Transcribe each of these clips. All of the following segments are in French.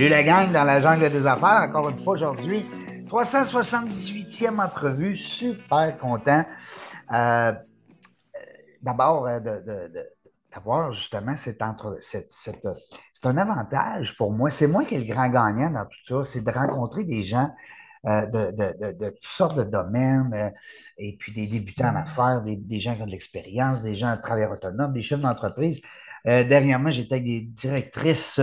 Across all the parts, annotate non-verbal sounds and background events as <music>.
Salut la gang dans la jungle des affaires. Encore une fois aujourd'hui, 378e entrevue. Super content. Euh, D'abord, euh, de, de- de- d'avoir justement cette entre, cette, cette- c'est un avantage pour moi. C'est moi qui est le grand gagnant dans tout ça. C'est de rencontrer des gens euh, de, de- de- de toutes sortes de domaines, euh, et puis des débutants en affaires, des, des gens qui ont de l'expérience, des gens travailleurs autonomes, des chefs d'entreprise. Euh, dernièrement, j'étais avec des directrices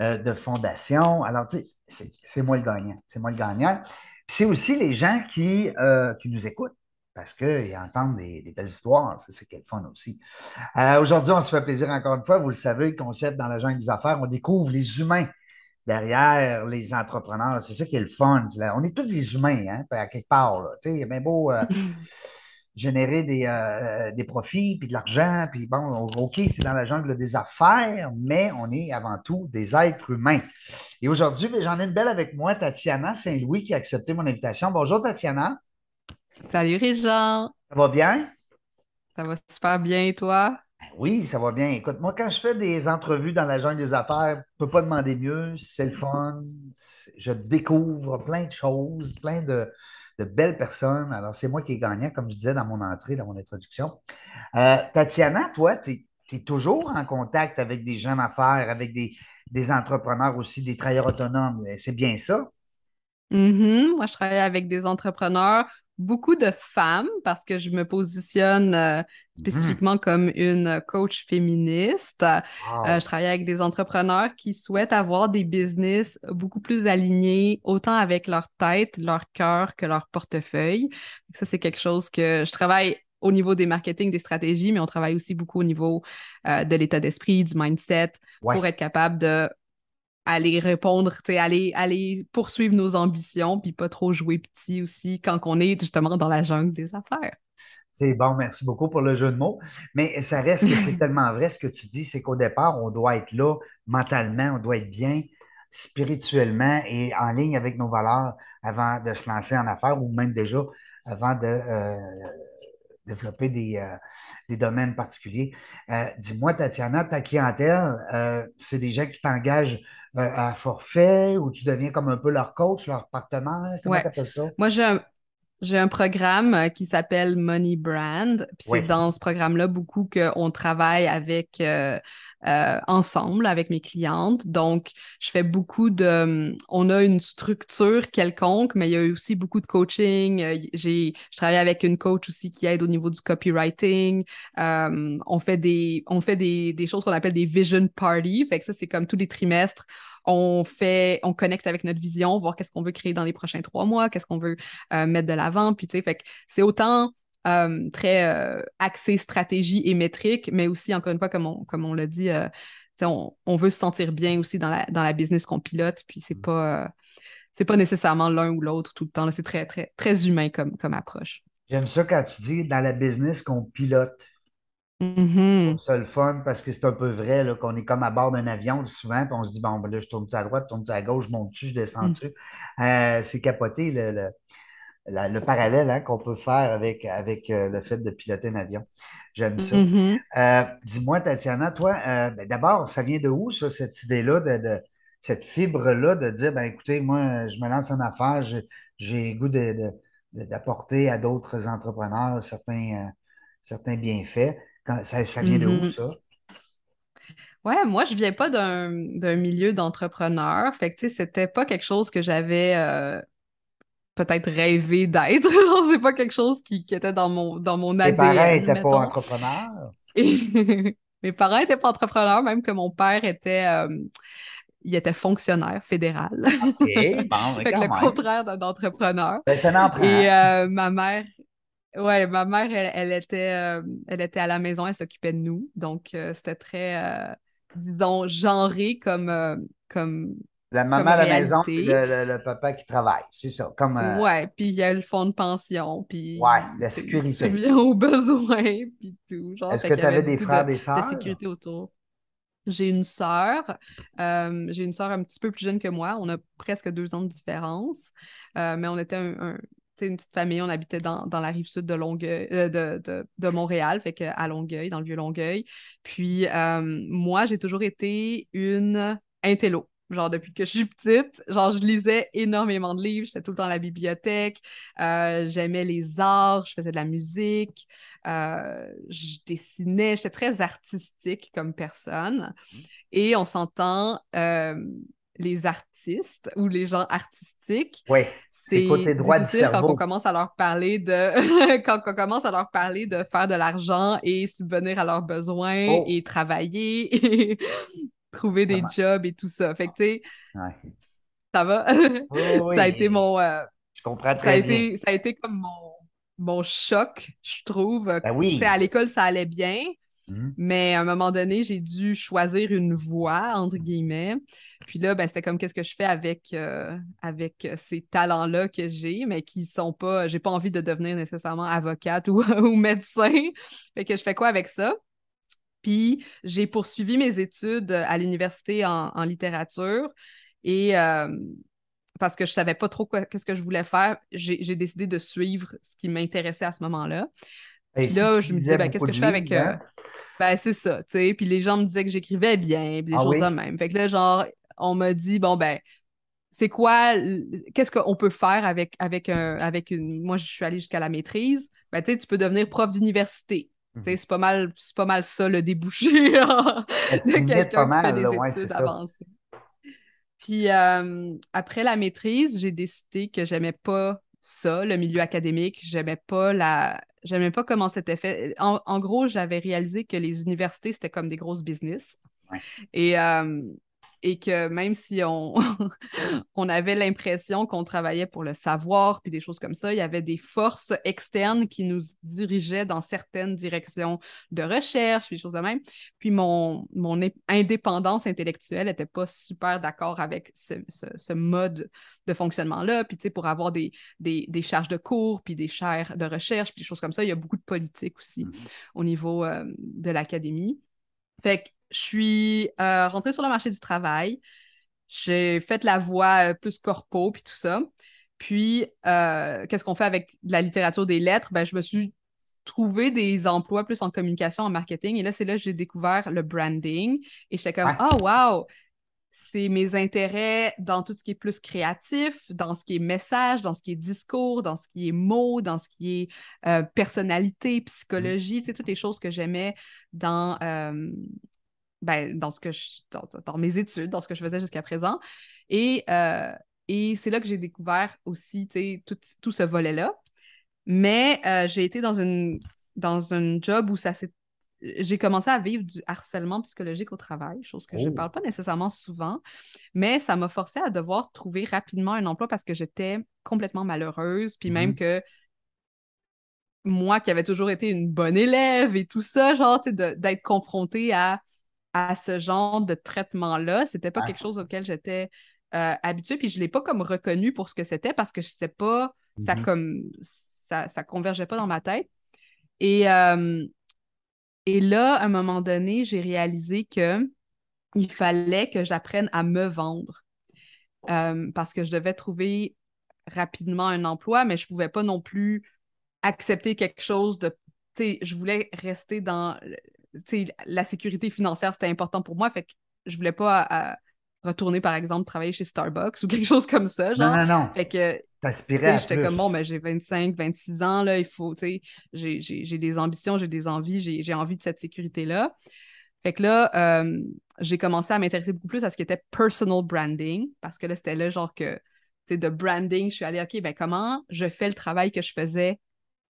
euh, de fondation. Alors, tu sais, c'est moi le gagnant. C'est moi le gagnant. C'est aussi les gens qui, euh, qui nous écoutent parce qu'ils entendent des, belles histoires. Ça, c'est quel fun aussi. Euh, aujourd'hui, on se fait plaisir encore une fois. Vous le savez, le concept dans la jungle des affaires, on découvre les humains derrière les entrepreneurs. C'est ça qui est le fun. Là- On est tous des humains, hein, à quelque part. Là. Tu sais, il est bien beau <laughs> générer des, euh, des profits, puis de l'argent, puis bon, OK, c'est dans la jungle des affaires, mais on est avant tout des êtres humains. Et aujourd'hui, ben, j'en ai une belle avec moi, Tatiana Saint-Louis, qui a accepté mon invitation. Bonjour, Tatiana. Salut Régent, Ça va bien? ça va super bien et toi? Ben Oui, ça va bien. Écoute, moi, quand je fais des entrevues dans la jungle des affaires, je ne peux pas demander mieux. C'est le fun. Je découvre plein de choses, plein de, de belles personnes. Alors, c'est moi qui ai gagnant, comme je disais dans mon entrée, dans mon introduction. Euh, Tatiana, toi, tu es, toujours en contact avec des gens d'affaires, avec des, des entrepreneurs aussi, des travailleurs autonomes. C'est bien ça? Mhm, Moi, je travaille avec des entrepreneurs, beaucoup de femmes parce que je me positionne euh, spécifiquement comme une coach féministe. Euh, je travaille avec des entrepreneurs qui souhaitent avoir des business beaucoup plus alignés, autant avec leur tête, leur cœur que leur portefeuille. Ça, c'est quelque chose que je travaille au niveau des marketing, des stratégies, mais on travaille aussi beaucoup au niveau euh, de l'état d'esprit, du mindset, Ouais. pour être capable de aller répondre, aller, aller poursuivre nos ambitions, puis pas trop jouer petit aussi quand on est justement dans la jungle des affaires. C'est bon, merci beaucoup pour le jeu de mots. Mais ça reste que c'est <laughs> tellement vrai ce que tu dis, c'est qu'au départ, on doit être là mentalement, on doit être bien spirituellement et en ligne avec nos valeurs avant de se lancer en affaires ou même déjà avant de euh, développer des, euh, des domaines particuliers. Euh, dis-moi, Tatiana, ta clientèle, c'est des gens qui t'engagent à forfait ou tu deviens comme un peu leur coach, leur partenaire? Comment Ouais. tu appelles ça? Moi, j'ai un, j'ai un programme euh, qui s'appelle Money Brand. Puis Oui. c'est dans ce programme-là beaucoup qu'on travaille avec euh, euh, ensemble avec mes clientes. Donc, je fais beaucoup de. On a une structure quelconque, mais il y a aussi beaucoup de coaching. Euh, J'ai, je travaille avec une coach aussi qui aide au niveau du copywriting. Euh, on fait des, on fait des, des choses qu'on appelle des vision parties. Fait que ça, c'est comme tous les trimestres. On fait, on connecte avec notre vision, voir qu'est-ce qu'on veut créer dans les prochains trois mois, qu'est-ce qu'on veut euh, mettre de l'avant. Puis, tu sais, fait que c'est autant euh, très euh, axé stratégie et métrique, mais aussi, encore une fois, comme on, comme on l'a dit, on, on veut se sentir bien aussi dans la, dans la business qu'on pilote. Puis, c'est pas, euh, c'est pas nécessairement l'un ou l'autre tout le temps. C'est très, très, très humain comme, comme approche. J'aime ça quand tu dis dans la business qu'on pilote. C'est le fun parce que c'est un peu vrai qu'on est comme à bord d'un avion souvent, puis on se dit bon, ben là, je tourne-tu à droite, je tourne-tu à gauche, je monte-tu, je descends-tu. Euh, c'est capoté le, le, la- le parallèle hein, qu'on peut faire avec, avec euh, le fait de piloter un avion. J'aime ça. Mhm. Euh, dis-moi, Tatiana, toi, ben, d'abord, ça vient de où, ça, cette idée-là, de, de- cette fibre-là de dire, ben écoutez, moi, je me lance en affaires, j'ai goût de, de- de- d'apporter à d'autres entrepreneurs certains, certains bienfaits. Quand- ça, ça vient de où, Mhm. ça? Ouais, moi, je viens pas d'un milieu d'entrepreneur. Fait que, tu sais, c'était pas quelque chose que j'avais euh, peut-être rêvé d'être. <laughs> C'est pas quelque chose qui, qui était dans mon, dans mon Tes parents ADN, n'étaient pas entrepreneurs? Et <laughs> mes parents étaient pas entrepreneurs, même que mon père était, euh, il était fonctionnaire fédéral. OK, <laughs> bon, mais Fait que le contraire d'un entrepreneur. Ben, ça n'en prend. Et euh, ma mère, ouais, ma mère, elle, elle était, euh, elle était à la maison, elle s'occupait de nous. Donc, euh, c'était très, euh, disons, genré comme, comme La maman comme à la maison, réalité. le, le- le papa qui travaille. C'est ça. Comme, Ouais, puis il y a le fonds de pension, puis Ouais, la tu sécurité. subvient <laughs> aux besoins, puis tout. Est-ce que tu avais des frères, de, des de sœurs? sécurité autour. J'ai une sœur, euh, j'ai une sœur un petit peu plus jeune que moi. On a presque deux ans de différence, Euh, mais on était un, un- tu une petite famille. On habitait dans, dans la rive sud de Longueuil, euh, de, de, de Montréal, fait que à Longueuil, dans le vieux Longueuil. Puis euh, moi, j'ai toujours été une intello. Genre, depuis que je suis petite, genre, je lisais énormément de livres, j'étais tout le temps à la bibliothèque, euh, j'aimais les arts, je faisais de la musique, euh, je dessinais, j'étais très artistique comme personne. Et on s'entend, euh, les artistes ou les gens artistiques, Oui, c'est côté droit du difficile quand cerveau. on commence à leur parler de <laughs> quand on commence à leur parler de faire de l'argent et subvenir à leurs besoins Oh. et travailler <laughs> et trouver des jobs et tout ça. Fait que tu sais, Ouais. ça va. <laughs> Oui, oui, ça a été mon euh, Je comprends ça a très bien. été ça a été comme mon mon choc, je trouve. Ben oui. à l'école, ça allait bien, Mhm. mais à un moment donné, j'ai dû choisir une voie, entre guillemets. Puis là, ben, c'était comme qu'est-ce que je fais avec, euh, avec euh, ces talents-là que j'ai, mais qui sont pas. J'ai pas envie de devenir nécessairement avocate ou, <laughs> ou médecin. Fait que je fais quoi avec ça? Puis j'ai poursuivi mes études à l'université en, en littérature et euh, parce que je savais pas trop qu'est-ce que je voulais faire, j'ai décidé de suivre ce qui m'intéressait à ce moment-là. Puis là, je me disais, ben, qu'est-ce que je fais avec. euh, hein? Ben, c'est ça, tu sais. Puis les gens me disaient que j'écrivais bien, puis des Ah choses oui? de même. Fait que là, genre, on m'a dit, bon, ben, c'est quoi, qu'est-ce qu'on peut faire avec, avec, un, avec une. Moi, je suis allée jusqu'à la maîtrise. Ben, tu sais, tu peux devenir prof d'université. Mhm. c'est pas mal, c'est pas mal ça le débouché <laughs> se de quelqu'un qui mal, fait des là, ouais, études ça. avancées. Puis euh, après la maîtrise, j'ai décidé que j'aimais pas ça, le milieu académique. J'aimais pas la. J'aimais pas comment c'était fait. En, en gros, j'avais réalisé que les universités, c'était comme des grosses business. Ouais. Et, euh, et que même si on, <laughs> on avait l'impression qu'on travaillait pour le savoir, puis des choses comme ça, il y avait des forces externes qui nous dirigeaient dans certaines directions de recherche, puis des choses de même. Puis mon, mon indépendance intellectuelle n'était pas super d'accord avec ce, ce- ce mode de fonctionnement-là. Puis, tu sais, pour avoir des, des, des charges de cours, puis des chaires de recherche, puis des choses comme ça, il y a beaucoup de politique aussi Mhm. au niveau euh, de l'académie. Fait que je suis euh, rentrée sur le marché du travail. J'ai fait la voie euh, plus corpo, puis tout ça. Puis, euh, qu'est-ce qu'on fait avec de la littérature des lettres? Ben, je me suis trouvé des emplois plus en communication, en marketing. Et là, c'est là que j'ai découvert le branding. Et j'étais comme, Ouais. oh, wow! C'est mes intérêts dans tout ce qui est plus créatif, dans ce qui est message, dans ce qui est discours, dans ce qui est mots, dans ce qui est euh, personnalité, psychologie, tu sais, toutes les choses que j'aimais dans, euh, ben, dans ce que je, dans, dans mes études, dans ce que je faisais jusqu'à présent. Et, euh, et c'est là que j'ai découvert aussi, tout, tout ce volet-là. Mais euh, j'ai été dans une dans un job où ça s'est j'ai commencé à vivre du harcèlement psychologique au travail, chose que je Oh. parle pas nécessairement souvent, mais ça m'a forcé à devoir trouver rapidement un emploi parce que j'étais complètement malheureuse, puis même Mhm. que moi qui avais toujours été une bonne élève et tout ça, genre, d'être confrontée à, à ce genre de traitement-là, c'était pas Ouais. quelque chose auquel j'étais euh, habituée, puis je l'ai pas comme reconnu pour ce que c'était parce que je sais pas, ça Mhm. comme, ça, ça convergeait pas dans ma tête. Et, euh, et là, à un moment donné, j'ai réalisé que il fallait que j'apprenne à me vendre Euh, parce que je devais trouver rapidement un emploi, mais je pouvais pas non plus accepter quelque chose de... Tu sais, je voulais rester dans... la sécurité financière, c'était important pour moi, fait que je voulais pas retourner, par exemple, travailler chez Starbucks ou <laughs> quelque chose comme ça, Non, genre. non, non. Fait que j'étais comme bon, ben, j'ai 25, 26 ans, là, il faut, tu sais, j'ai, des ambitions, j'ai des envies, j'ai, j'ai envie de cette sécurité-là. Fait que là, euh, j'ai commencé à m'intéresser beaucoup plus à ce qui était personal branding, parce que là, c'était là, genre que, tu sais, de branding, je suis allée, OK, ben, comment je fais le travail que je faisais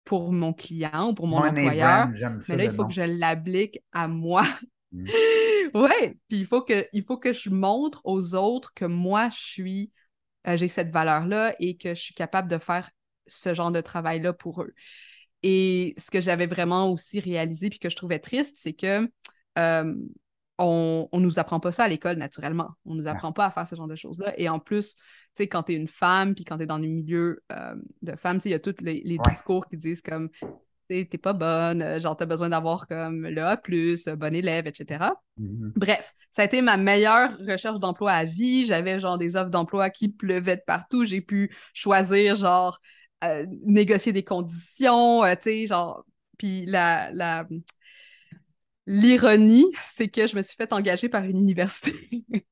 pour mon client ou pour mon employeur, brand, mais là, il faut nom. que je l'applique à moi Mm. <laughs> Ouais, puis il faut que il faut que je montre aux autres que moi je suis euh, j'ai cette valeur-là et que je suis capable de faire ce genre de travail-là pour eux. Et ce que j'avais vraiment aussi réalisé puis que je trouvais triste, c'est que euh, on, on nous apprend pas ça à l'école naturellement. On nous apprend pas à faire ce genre de choses-là. Et en plus, tu sais, quand tu es une femme puis quand tu es dans le milieu euh, de femmes, il y a tous les, les Ouais. discours qui disent comme t'es t'es pas bonne, euh, genre t'as besoin d'avoir comme le A, euh, bon élève, etc. Mhm. Bref, ça a été ma meilleure recherche d'emploi à vie. J'avais genre des offres d'emploi qui pleuvaient de partout. J'ai pu choisir genre euh, négocier des conditions, euh, tu sais, genre. Puis la, la... l'ironie, c'est que je me suis fait engager par une université. <laughs>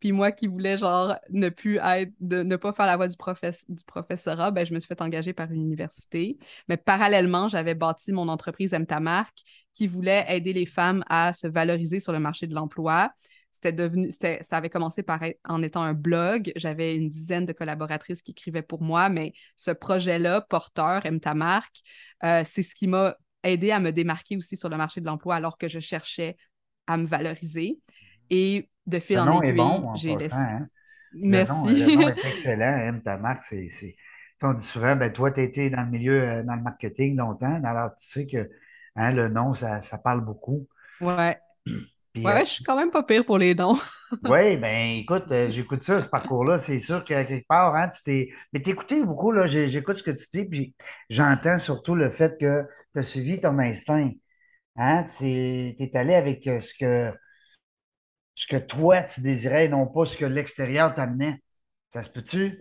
Puis moi qui voulais genre ne plus être, de, ne pas faire la voie du, professe- du professorat, ben je me suis fait engager par une université. Mais parallèlement, j'avais bâti mon entreprise Mtamark qui voulait aider les femmes à se valoriser sur le marché de l'emploi. C'était devenu, c'était, ça avait commencé par être, en étant un blog. J'avais une dizaine de collaboratrices qui écrivaient pour moi, mais ce projet-là, porteur, Mtamark, euh, c'est ce qui m'a aidé à me démarquer aussi sur le marché de l'emploi alors que je cherchais à me valoriser. Et de fil Le en est aiguille, bon, j'ai laissé. hein. Le nom, Merci. le nom est <laughs> excellent. hein, ta marque, c'est. c'est- On dit souvent, ben, toi, tu été dans le milieu, euh, dans le marketing longtemps, alors tu sais que hein, le nom, ça, ça parle beaucoup. Ouais. <clears throat> Puis, Ouais, euh, je suis quand même pas pire pour les noms. <laughs> oui, ben écoute, euh, j'écoute ça, ce parcours-là, c'est sûr que quelque part, hein, tu t'es. Mais t'écoutais beaucoup, là, j'écoute ce que tu dis, puis j'entends surtout le fait que tu as suivi ton instinct. Hein, tu es allé avec euh, ce que, ce que toi, tu désirais, et non pas ce que l'extérieur t'amenait. Ça se peut-tu?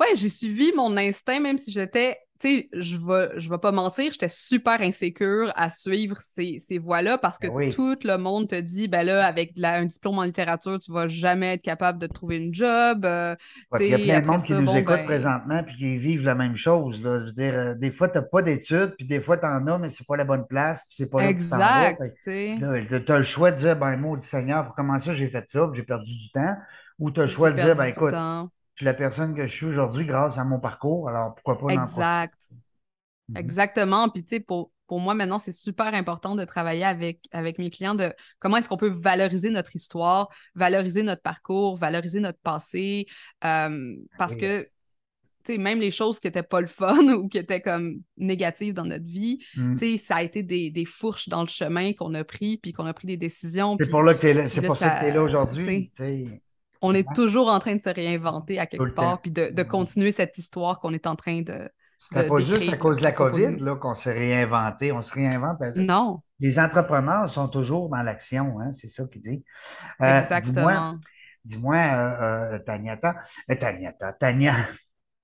Ouais, j'ai suivi mon instinct, même si j'étais, tu sais, je vais, je vais pas mentir, j'étais super insécure à suivre ces, ces voies-là parce que Ben oui. tout le monde te dit, ben là, avec de la- un diplôme en littérature, tu vas jamais être capable de trouver une job. euh, Ouais, il y a plein de monde qui nous bon, écoute ben, présentement puis qui vivent la même chose. Là. Je veux dire, euh, des fois, tu n'as pas d'études, puis des fois, tu en as, mais c'est pas la bonne place, puis c'est pas là exact, tu as le choix de dire, ben, maudit Seigneur, pour comment ça, j'ai fait ça, j'ai perdu du temps. Ou tu as le choix de dire, ben, du écoute, suis la personne que je suis aujourd'hui grâce à mon parcours, alors pourquoi pas? Exact. Mhm. Exactement. Puis, tu sais, pour, pour moi, maintenant, c'est super important de travailler avec, avec mes clients de comment est-ce qu'on peut valoriser notre histoire, valoriser notre parcours, valoriser notre passé. euh, parce Oui. que, tu sais, même les choses qui n'étaient pas le fun <laughs> ou qui étaient comme négatives dans notre vie, tu sais, ça a été des, des fourches dans le chemin qu'on a pris, puis qu'on a pris des décisions. C'est puis pour, là que t'es là- pour ça que tu es là ça- aujourd'hui. On est toujours en train de se réinventer à quelque temps. part, puis de, de continuer cette histoire qu'on est en train de. C'était pas juste à cause de la COVID qu'on s'est réinventé. On se réinvente. à- Non, Les entrepreneurs sont toujours dans l'action, hein, c'est ça qu'il dit. Euh, exactement. dis-moi, euh, euh, Taniata, euh, Taniata, Tania,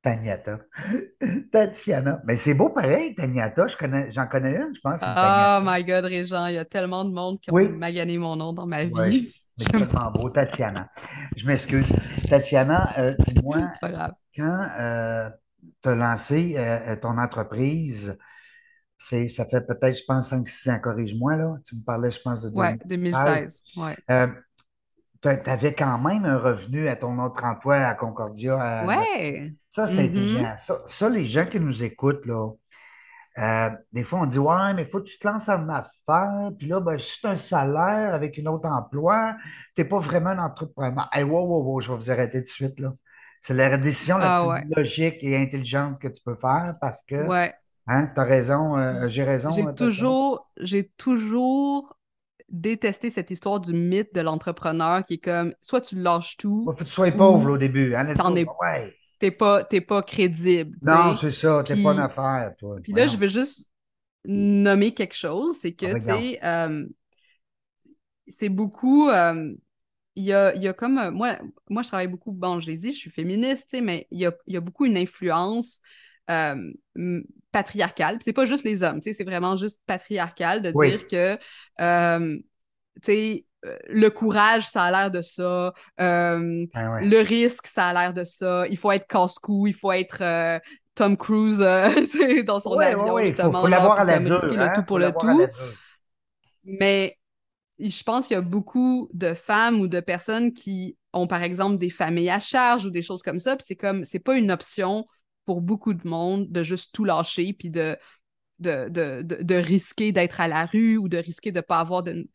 Taniata, <laughs> <laughs> Tatiana. Mais c'est beau pareil, Taniata. Je connais, j'en connais une, je pense, une Oh my God, Régent, il y a tellement de monde qui ont Oui. magané mon nom dans ma vie. Mais c'est tellement beau, Tatiana. Je m'excuse. Tatiana, euh, dis-moi, <laughs> quand tu as lancé euh, ton entreprise, c'est, ça fait peut-être, je pense, 5-6 ans, corrige-moi, là. Tu me parlais, je pense, de Ouais, 2016. 2016. Ouais. Euh, tu avais quand même un revenu à ton autre emploi à Concordia. Ouais. Ça, c'est Mhm. intelligent. Ça, ça, les gens qui nous écoutent, là, euh, des fois, on dit Ouais, mais il faut que tu te lances en affaires. Puis là, ben, si tu as un salaire avec un autre emploi, tu n'es pas vraiment un entrepreneur. Hey, wow, wow, wow, je vais vous arrêter tout de suite. là. C'est la décision la Ah plus ouais. logique et intelligente que tu peux faire parce que, Ouais. hein, tu as raison, euh, j'ai raison. J'ai euh, toujours, j'ai toujours détesté cette histoire du mythe de l'entrepreneur qui est comme soit tu lâches tout Faut que tu sois pauvre là, au début. Hein, t'en es, Ouais. T'es pas, t'es pas crédible. tu Non, c'est ça, t'es pas une affaire, toi. puis là, je veux juste nommer quelque chose, c'est Ah, que, tu regarde. sais, euh, c'est beaucoup. euh, il y a, il y a comme. euh, Moi, moi, je travaille beaucoup. Bon, j'ai dit, je suis féministe, tu sais, mais il y a, il y a beaucoup une influence euh, patriarcale. C'est pas juste les hommes, tu sais, c'est vraiment juste patriarcal de Oui. dire que, euh, tu sais, le courage, ça a l'air de ça. euh, Ben ouais. le risque, ça a l'air de ça. Il faut être casse-cou, il faut être euh, Tom Cruise euh, <laughs> dans son avion, faut, justement, faut genre, l'avoir à puis la comme dure, risquer le hein? tout Faut pour le tout. Mais je pense qu'il y a beaucoup de femmes ou de personnes qui ont, par exemple, des familles à charge ou des choses comme ça. Puis c'est comme, c'est pas une option pour beaucoup de monde de juste tout lâcher puis de de, de, de, risquer d'être à la rue ou de risquer de ne pas avoir de,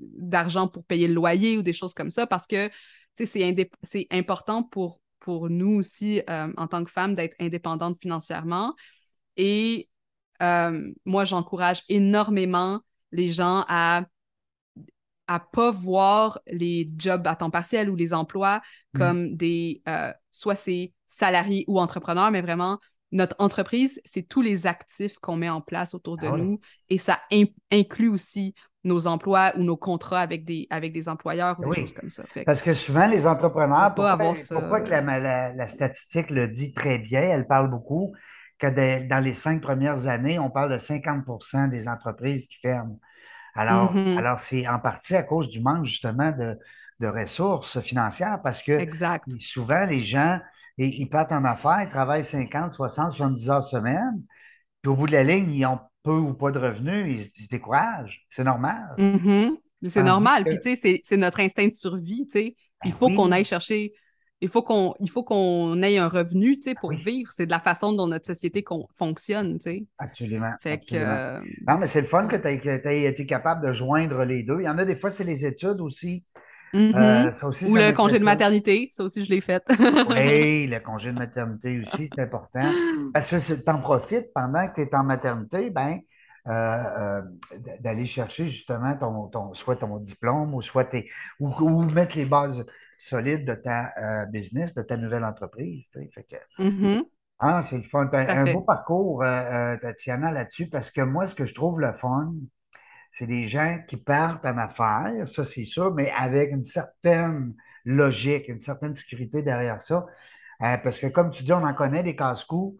d'argent pour payer le loyer ou des choses comme ça parce que c'est important pour, pour nous aussi, euh, en tant que femmes, d'être indépendantes financièrement. Et euh, moi, j'encourage énormément les gens à à pas voir les jobs à temps partiel ou les emplois mm. comme des euh, soit c'est salariés ou entrepreneurs, mais vraiment notre entreprise, c'est tous les actifs qu'on met en place autour de ah nous et ça inclut aussi nos emplois ou nos contrats avec des, avec des employeurs ou des choses comme ça. Parce que souvent, les entrepreneurs, pourquoi, pourquoi que la, la, statistique le dit très bien, elle parle beaucoup, que dans les cinq premières années, on parle de 50% des entreprises qui ferment. Alors, mm-hmm. alors c'est en partie à cause du manque justement de, de ressources financières parce que souvent, les gens, ils, partent en affaires, ils travaillent 50, 60, 70 heures semaine, puis au bout de la ligne, ils ont peu ou pas de revenus, ils se découragent. C'est normal. Mm-hmm. C'est normal. Puis, tu sais, c'est notre instinct de survie, tu sais. Il ben faut qu'on aille chercher il faut qu'on il faut qu'on ait un revenu tu sais, pour vivre. C'est de la façon dont notre société fonctionne. Tu sais. Absolument. Fait Que, euh, Non, mais c'est le fun que tu aies, été capable de joindre les deux. Il y en a des fois, c'est les études aussi. Mm-hmm. Euh, aussi Ou le congé de maternité, ça aussi, je l'ai fait. oui, <laughs> le congé de maternité aussi, c'est important. Parce que tu en profites pendant que tu es en maternité, ben, euh, d'aller chercher justement ton, ton, soit ton diplôme ou soit tes, ou mettre les bases solide de ta euh, business, de ta nouvelle entreprise. Mm-hmm. ah, c'est le fun. Un, beau parcours, euh, euh, Tatiana, là-dessus, parce que moi, ce que je trouve le fun, c'est des gens qui partent en affaires, ça c'est sûr, mais avec une certaine logique, une certaine sécurité derrière ça. parce que comme tu dis, on en connaît des casse-coups.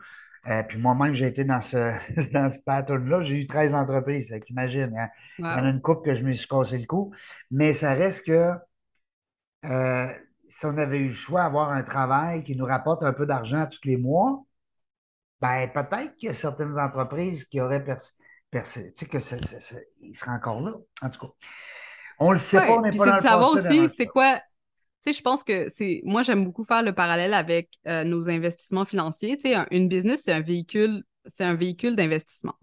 puis moi-même, j'ai été dans ce, <laughs> dans ce pattern-là. J'ai eu 13 entreprises. Imagine, hein. il y en a une coupe que je me suis cassé le cou. Mais ça reste que euh, si on avait eu le choix d'avoir un travail qui nous rapporte un peu d'argent tous les mois, ben peut-être qu'il y a certaines entreprises qui auraient tu sais, que ça, seraient encore là. En tout cas, on le sait pas, n'est pas C'est de savoir aussi, c'est quoi. Tu sais, je pense que c'est. Moi, j'aime beaucoup faire le parallèle avec euh, nos investissements financiers. Tu sais, une business, c'est un véhicule c'est un véhicule d'investissement.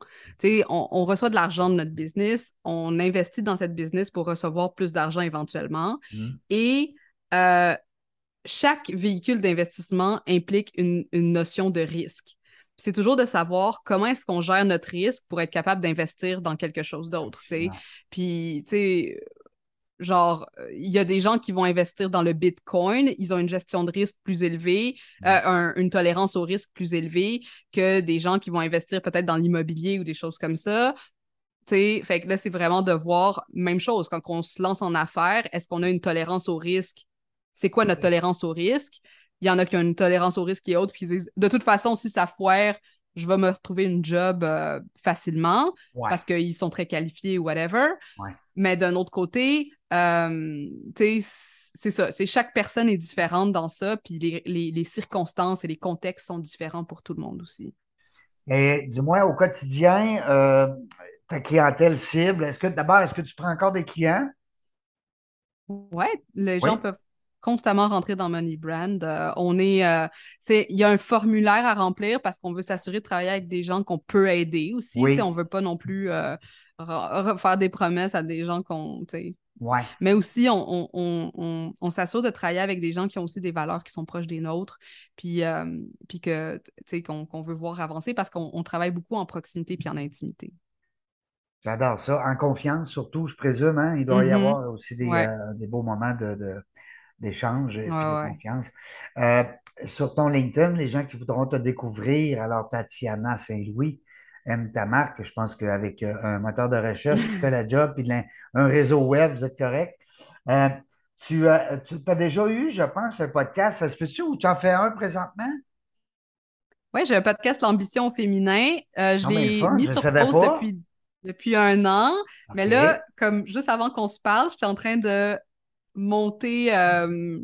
On, on, reçoit de l'argent de notre business, on investit dans cette business pour recevoir plus d'argent éventuellement. Mmh. Et euh, chaque véhicule d'investissement implique une, notion de risque. C'est toujours de savoir comment est-ce qu'on gère notre risque pour être capable d'investir dans quelque chose d'autre. Puis, tu sais, Genre, il y a des gens qui vont investir dans le Bitcoin, ils ont une gestion de risque plus élevée, euh, une tolérance au risque plus élevée que des gens qui vont investir peut-être dans l'immobilier ou des choses comme ça. sais, fait que là, c'est vraiment de voir, même chose, quand on se lance en affaires, est-ce qu'on a une tolérance au risque? C'est quoi notre tolérance au risque? Il y en a qui ont une tolérance au risque et autres, puis ils disent, de toute façon, si ça foire, je vais me retrouver une job euh, facilement parce qu'ils sont très qualifiés ou whatever. Mais d'un autre côté, euh, c'est ça. C'est chaque personne est différente dans ça, puis les, circonstances et les contextes sont différents pour tout le monde aussi. Et dis-moi, au quotidien, euh, ta clientèle cible, est-ce que d'abord, est-ce que tu prends encore des clients? Oui, les gens peuvent constamment rentrer dans Money Brand. Euh, on est, euh, c'est, il y a un formulaire à remplir parce qu'on veut s'assurer de travailler avec des gens qu'on peut aider aussi. On On veut pas non plus euh, faire des promesses à des gens qu'on, ouais. Mais aussi, on, on, on, s'assure de travailler avec des gens qui ont aussi des valeurs qui sont proches des nôtres, puis, puis que, qu'on, qu'on veut voir avancer parce qu'on travaille beaucoup en proximité puis en intimité. J'adore ça. En confiance, surtout, je présume. Hein? Il doit y mm-hmm. avoir aussi des, des beaux moments de, d'échange et de confiance. Euh, sur ton LinkedIn, les gens qui voudront te découvrir, alors Tatiana Saint-Louis aime ta marque. Je pense qu'avec euh, un moteur de recherche qui fait la <laughs> job et un réseau web, vous êtes correct. Euh, tu, as, déjà eu, je pense, un podcast. Ça se peut-tu ou tu en fais un présentement? Oui, j'ai un podcast L'ambition féminin. je l'ai mis sur pause depuis, depuis un an. Mais là, comme juste avant qu'on se parle, j'étais en train de monter euh,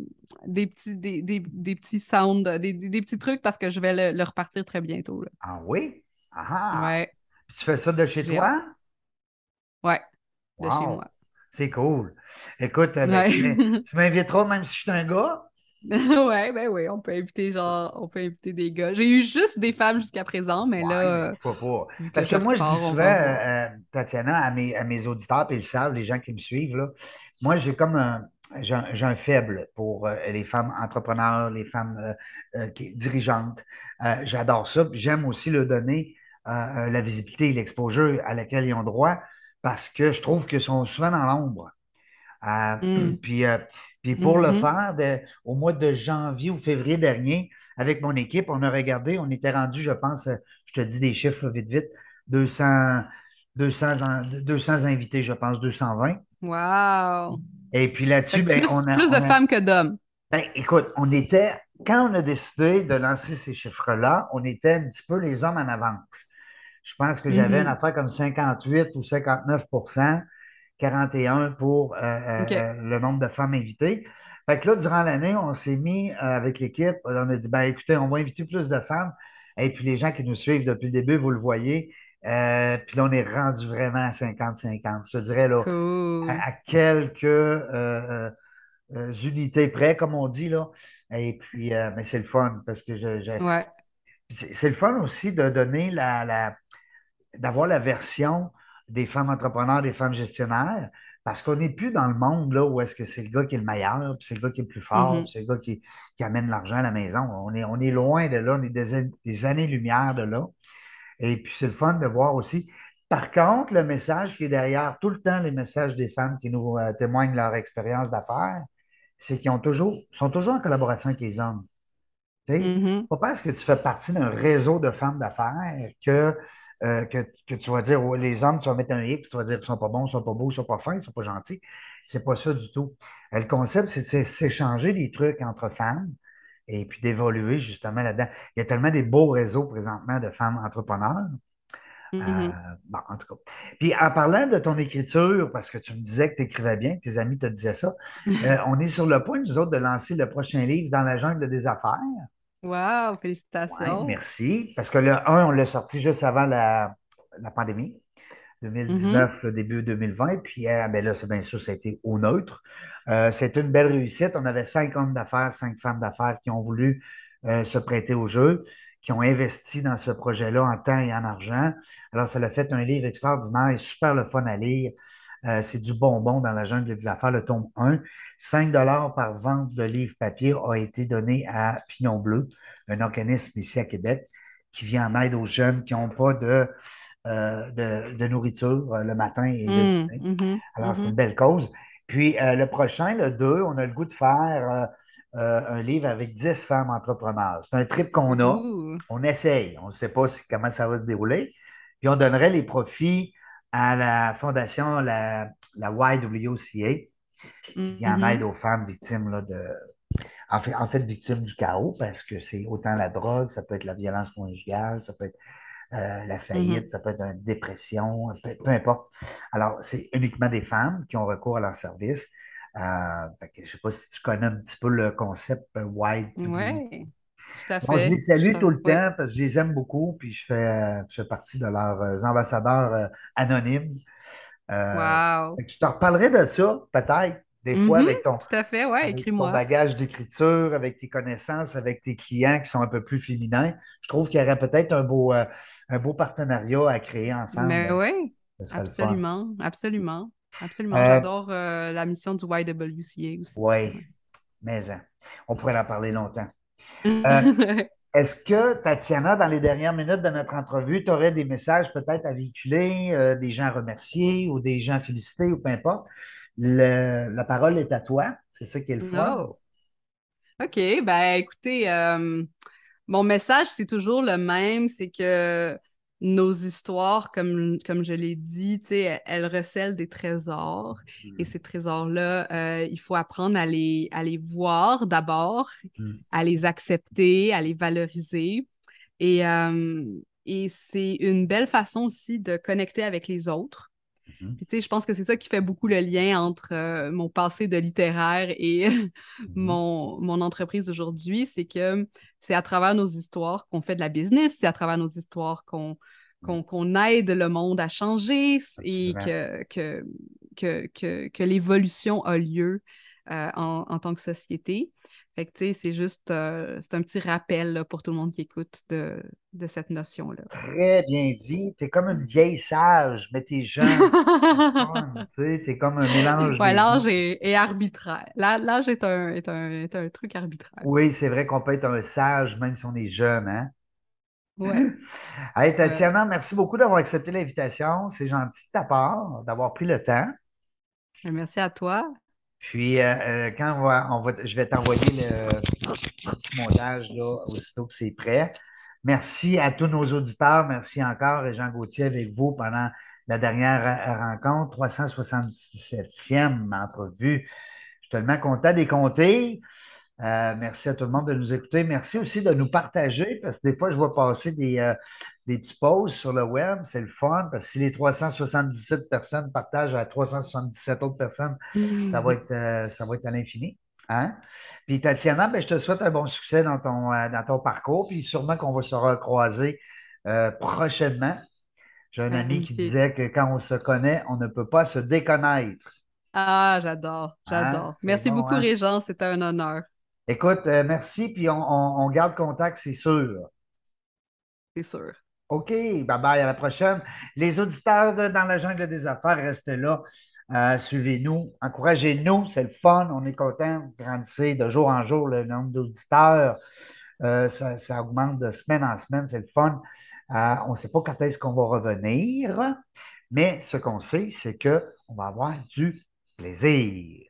des, petits, des, des, petits sounds, des, des, petits trucs parce que je vais le, repartir très bientôt. Ah oui? Ah! Ouais. tu fais ça de chez toi? Ouais, de chez moi. C'est cool. Écoute, euh, ben, <laughs> tu m'inviteras même si je suis un gars? ouais, ben oui, on peut inviter genre, on peut inviter des gars. J'ai eu juste des femmes jusqu'à présent, mais Ouais, là. mais pourquoi pas? que Parce que moi, je dis souvent, euh, euh, Tatiana, à mes, à mes auditeurs, puis ils le savent, les gens qui me suivent, là, moi, j'ai comme un, j'ai un, faible pour euh, les femmes entrepreneurs, les femmes euh, euh, qui- dirigeantes. J'adore ça. J'aime aussi leur donner euh, la visibilité et l'exposure à laquelle ils ont droit parce que je trouve qu'ils sont souvent dans l'ombre. Euh, Mm. <clears throat> puis, euh, puis pour le Mhm. faire, de- au mois de janvier ou février dernier, avec mon équipe, on a regardé, on était rendu, je pense, je te dis des chiffres vite, vite, 200, 200, en- 200 invités, je pense, 220. Wow! Et puis là-dessus, ben, plus, on a, plus de on a- femmes que d'hommes. ben, écoute, on était, quand on a décidé de lancer ces chiffres-là, on était un petit peu les hommes en avance. Je pense que j'avais une Mhm. affaire comme 58 ou 59% 41 pour euh, euh, le nombre de femmes invitées. Fait que là, durant l'année, on s'est mis euh, avec l'équipe, on a dit, ben écoutez, on va inviter plus de femmes. Et puis les gens qui nous suivent depuis le début, vous le voyez. Euh, puis là, on est rendu vraiment à 50-50. Je te dirais, là, Cool. à, à quelques euh, euh, unités près, comme on dit, là. Et puis, mais c'est le fun parce que je, je- Ouais. c'est le fun aussi de donner la, la- d'avoir la version des femmes entrepreneurs, des femmes gestionnaires, parce qu'on n'est plus dans le monde là, où est-ce que c'est le gars qui est le meilleur, puis c'est le gars qui est le plus fort, puis c'est le gars qui, qui amène l'argent à la maison. On est, on est loin de là, on est des, des années-lumière de là. Et puis, c'est le fun de voir aussi. Par contre, le message qui est derrière tout le temps, les messages des femmes qui nous euh, témoignent leur expérience d'affaires, c'est qu'ils ont toujours, sont toujours en collaboration avec les hommes. Sais, Mhm. pas parce que tu fais partie d'un réseau de femmes d'affaires que, euh, que, que tu vas dire, les hommes, tu vas mettre un X, tu vas dire, ils sont pas bons, ils sont pas beaux, ils sont pas fins, ils sont pas gentils. C'est pas ça du tout. Euh, Le concept, c'est de s'é- s'échanger des trucs entre femmes et puis d'évoluer justement là-dedans. Il y a tellement des beaux réseaux présentement de femmes entrepreneurs. Euh, Mhm. bon, en tout cas. Puis en parlant de ton écriture, parce que tu me disais que tu écrivais bien, que tes amis te disaient ça, <laughs> euh, on est sur le point, nous autres, de lancer le prochain livre dans la jungle des affaires. Wow, félicitations. merci. Parce que le 1, on l'a sorti juste avant la, la pandémie, Mhm. 2019, le début 2020. Puis euh, ben là, c'est bien sûr, ça a été au neutre. Euh, c'était une belle réussite. On avait cinq hommes d'affaires, cinq femmes d'affaires qui ont voulu euh, se prêter au jeu, qui ont investi dans ce projet-là en temps et en argent. Alors, ça l'a fait un livre extraordinaire et super le fun à lire. Euh, c'est du bonbon dans la jungle des affaires, le tome 1. 5 dollars par vente de livres papier a été donné à Pignon Bleu, un organisme ici à Québec qui vient en aide aux jeunes qui n'ont pas de, euh, de, de nourriture euh, le matin et le Mm, dîner. mhm, Alors, c'est une mhm. belle cause. Puis, euh, le prochain, le 2, on a le goût de faire euh, un livre avec 10 femmes entrepreneurs. C'est un trip qu'on a. On essaye. On ne sait pas si- comment ça va se dérouler. Puis, on donnerait les profits à la fondation, la, la YWCA, qui vient en aide aux femmes victimes là, de, en fait, en fait, victimes du chaos, parce que c'est autant la drogue, ça peut être la violence conjugale, ça peut être euh, la faillite, Mhm. ça peut être une dépression, peu, peu importe. Alors, c'est uniquement des femmes qui ont recours à leur service. Euh, fait que je ne sais pas si tu connais un petit peu le concept euh, YWCA. Ouais, tout à Bon, je les fait. salue tout le temps parce que je les aime beaucoup, puis je fais, je fais partie de leurs ambassadeurs anonymes. Euh, Wow. fait je te reparlerai de ça, peut-être, des fois, Mhm, avec ton, tout à fait, ouais, avec ton bagage d'écriture, avec tes connaissances, avec tes clients qui sont un peu plus féminins. Je trouve qu'il y aurait peut-être un beau, euh, un beau partenariat à créer ensemble. Mais oui, absolument, absolument, absolument. Euh, J'adore euh, la mission du YWCA aussi. oui, mais hein, on pourrait en parler longtemps. <laughs> Est-ce que, Tatiana, dans les dernières minutes de notre entrevue, tu aurais des messages peut-être à véhiculer, euh, des gens à remercier ou des gens à féliciter ou peu importe? Le- la parole est à toi. C'est ça qui est le fun. Oh, OK, ben écoutez, euh, mon message, c'est toujours le même, c'est que nos histoires, comme, comme je l'ai dit, elles recèlent des trésors. Et ces trésors-là, euh, il faut apprendre à les, à les voir d'abord, Mm. à les accepter, à les valoriser. Et, euh, et c'est une belle façon aussi de connecter avec les autres. Mhm. Puis, tu sais, je pense que c'est ça qui fait beaucoup le lien entre euh, mon passé de littéraire et <laughs> Mhm. mon, mon entreprise aujourd'hui. C'est que c'est à travers nos histoires qu'on fait de la business, c'est à travers nos histoires qu'on qu'on qu'on aide le monde à changer et Absolument. que, que, que, que, que l'évolution a lieu en, en, tant que société. Fait que, tu sais, c'est juste, euh, c'est un petit rappel là, pour tout le monde qui écoute de, de cette notion-là. Très bien dit. Tu es comme une vieille sage, mais t'es jeune. <laughs> tu t'es comme un mélange. Ouais, l'âge est, est, arbitraire. L'âge est un, est, un, est un truc arbitraire. Oui, c'est vrai qu'on peut être un sage même si on est jeune, hein? Ouais. <laughs> hey, Tatiana, merci beaucoup d'avoir accepté l'invitation. C'est gentil de ta part, d'avoir pris le temps. Merci à toi. Puis, euh, euh, quand on va, on va, je vais t'envoyer le, petit montage là, aussitôt que c'est prêt. Merci à tous nos auditeurs. Merci encore, Jean Gauthier, avec vous pendant la dernière rencontre, 377e entrevue. Je suis tellement content des compter. Euh, merci à tout le monde de nous écouter. Merci aussi de nous partager parce que des fois, je vois passer des, euh, des petits posts sur le web. C'est le fun parce que si les 377 personnes partagent à 377 autres personnes, ça, va être, euh, ça va être à l'infini. Hein? Puis Tatiana, ben, je te souhaite un bon succès dans ton, dans ton parcours. Puis sûrement qu'on va se recroiser prochainement. J'ai un ami qui disait que quand on se connaît, on ne peut pas se déconnaître. Ah, j'adore, hein? j'adore. Merci beaucoup, hein? Régent, c'était un honneur. Écoute, merci, puis on, garde contact, c'est sûr. C'est sûr. OK, bye bye, à la prochaine. Les auditeurs Dans la jungle des affaires, restez là. Euh, suivez-nous, encouragez-nous, c'est le fun, on est content. Grandissez de jour en jour le nombre d'auditeurs. Euh, ça, augmente de semaine en semaine, c'est le fun. Euh, on ne sait pas quand est-ce qu'on va revenir, mais ce qu'on sait, c'est qu'on va avoir du plaisir.